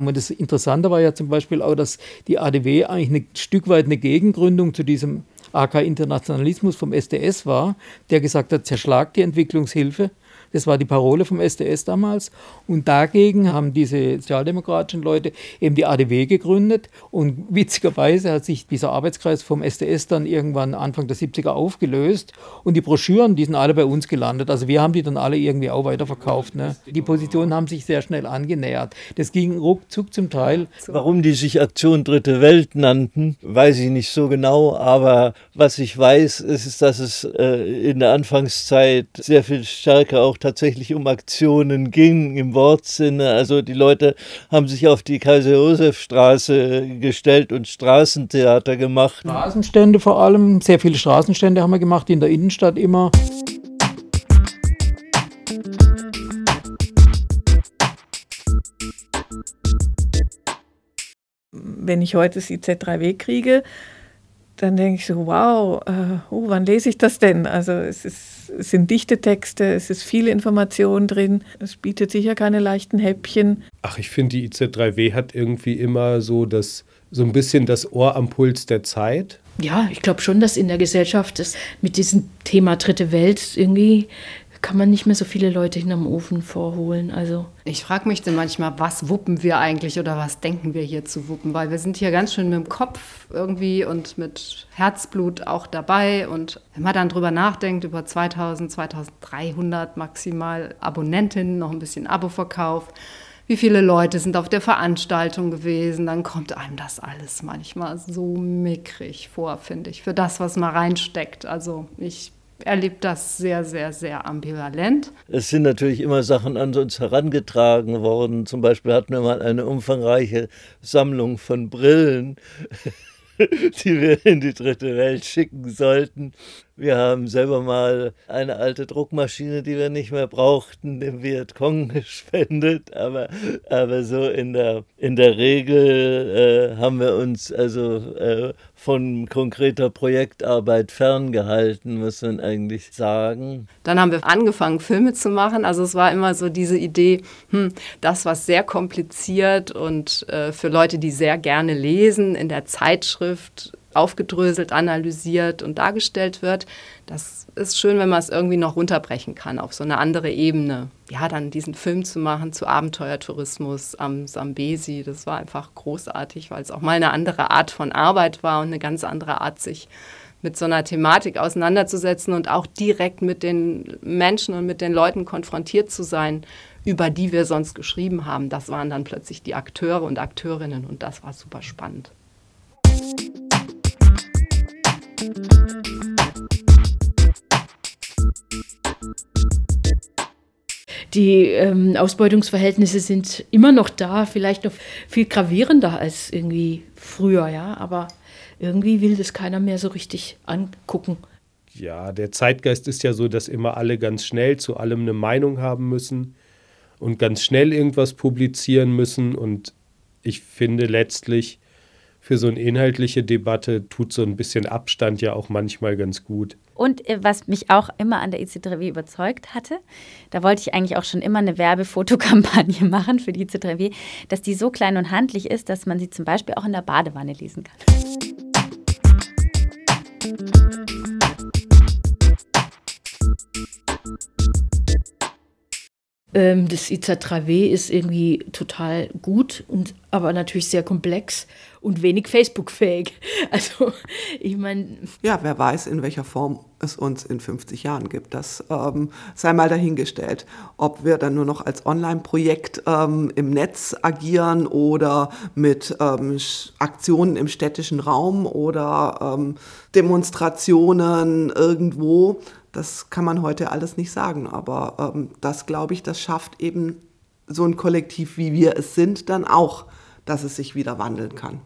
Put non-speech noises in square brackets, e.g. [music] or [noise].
Und das Interessante war ja zum Beispiel auch, dass die ADW eigentlich ein Stück weit eine Gegengründung zu diesem AK-Internationalismus vom SDS war, der gesagt hat, zerschlagt die Entwicklungshilfe das war die Parole vom SDS damals. Und dagegen haben diese sozialdemokratischen Leute eben die ADW gegründet. Und witzigerweise hat sich dieser Arbeitskreis vom SDS dann irgendwann Anfang der 70er aufgelöst. Und die Broschüren, die sind alle bei uns gelandet. Also wir haben die dann alle irgendwie auch weiterverkauft. Ne? Die Positionen haben sich sehr schnell angenähert. Das ging ruckzuck zum Teil. Warum die sich Aktion Dritte Welt nannten, weiß ich nicht so genau. Aber was ich weiß, ist, dass es äh, in der Anfangszeit sehr viel stärker auch tatsächlich um Aktionen ging im Wortsinne. Also die Leute haben sich auf die Kaiser-Josef-Straße gestellt und Straßentheater gemacht. Straßenstände vor allem, sehr viele Straßenstände haben wir gemacht, in der Innenstadt immer. Wenn ich heute das IZ3W kriege, dann denke ich so, wow, äh, oh, wann lese ich das denn? Also es, ist, es sind dichte Texte, es ist viel Information drin, es bietet sicher keine leichten Häppchen. Ach, ich finde, die IZ3W hat irgendwie immer so das, so ein bisschen das Ohr am Puls der Zeit. Ja, ich glaube schon, dass in der Gesellschaft das mit diesem Thema Dritte Welt irgendwie kann man nicht mehr so viele Leute hinterm Ofen vorholen. Also ich frage mich dann manchmal, was wuppen wir eigentlich oder was denken wir hier zu wuppen? Weil wir sind hier ganz schön mit dem Kopf irgendwie und mit Herzblut auch dabei. Und wenn man dann drüber nachdenkt, über 2000, 2300 maximal Abonnentinnen, noch ein bisschen Aboverkauf, wie viele Leute sind auf der Veranstaltung gewesen, dann kommt einem das alles manchmal so mickrig vor, finde ich, für das, was man reinsteckt. Also ich erlebt das sehr, sehr, sehr ambivalent. Es sind natürlich immer Sachen an uns herangetragen worden. Zum Beispiel hatten wir mal eine umfangreiche Sammlung von Brillen, [laughs] die wir in die dritte Welt schicken sollten. Wir haben selber mal eine alte Druckmaschine, die wir nicht mehr brauchten, dem Vietcong [laughs] gespendet. Aber, aber so in der, in der Regel äh, haben wir uns also äh, von konkreter Projektarbeit ferngehalten, muss man eigentlich sagen. Dann haben wir angefangen, Filme zu machen. Also es war immer so diese Idee, hm, das, was sehr kompliziert und äh, für Leute, die sehr gerne lesen, in der Zeitschrift aufgedröselt, analysiert und dargestellt wird. Das ist schön, wenn man es irgendwie noch runterbrechen kann auf so eine andere Ebene. Ja, dann diesen Film zu machen zu Abenteuertourismus am Sambesi, das war einfach großartig, weil es auch mal eine andere Art von Arbeit war und eine ganz andere Art, sich mit so einer Thematik auseinanderzusetzen und auch direkt mit den Menschen und mit den Leuten konfrontiert zu sein, über die wir sonst geschrieben haben. Das waren dann plötzlich die Akteure und Akteurinnen und das war super spannend. Die ähm, Ausbeutungsverhältnisse sind immer noch da, vielleicht noch viel gravierender als irgendwie früher, ja, aber irgendwie will das keiner mehr so richtig angucken. Ja, der Zeitgeist ist ja so, dass immer alle ganz schnell zu allem eine Meinung haben müssen und ganz schnell irgendwas publizieren müssen. Und ich finde letztlich, für so eine inhaltliche Debatte tut so ein bisschen Abstand ja auch manchmal ganz gut. Und äh, was mich auch immer an der IC3W überzeugt hatte, da wollte ich eigentlich auch schon immer eine Werbefotokampagne [laughs] machen für die IC3W, dass die so klein und handlich ist, dass man sie zum Beispiel auch in der Badewanne lesen kann. Ähm, das IZ3W ist irgendwie total gut, und, aber natürlich sehr komplex und wenig Facebook-fähig. [laughs] Also, ich meine. Ja, wer weiß, in welcher Form es uns in 50 Jahren gibt. Das ähm, sei mal dahingestellt. Ob wir dann nur noch als Online-Projekt ähm, im Netz agieren oder mit ähm, Aktionen im städtischen Raum oder ähm, Demonstrationen irgendwo das kann man heute alles nicht sagen, aber ähm, das, glaube ich, das schafft eben so ein Kollektiv, wie wir es sind, dann auch, dass es sich wieder wandeln kann.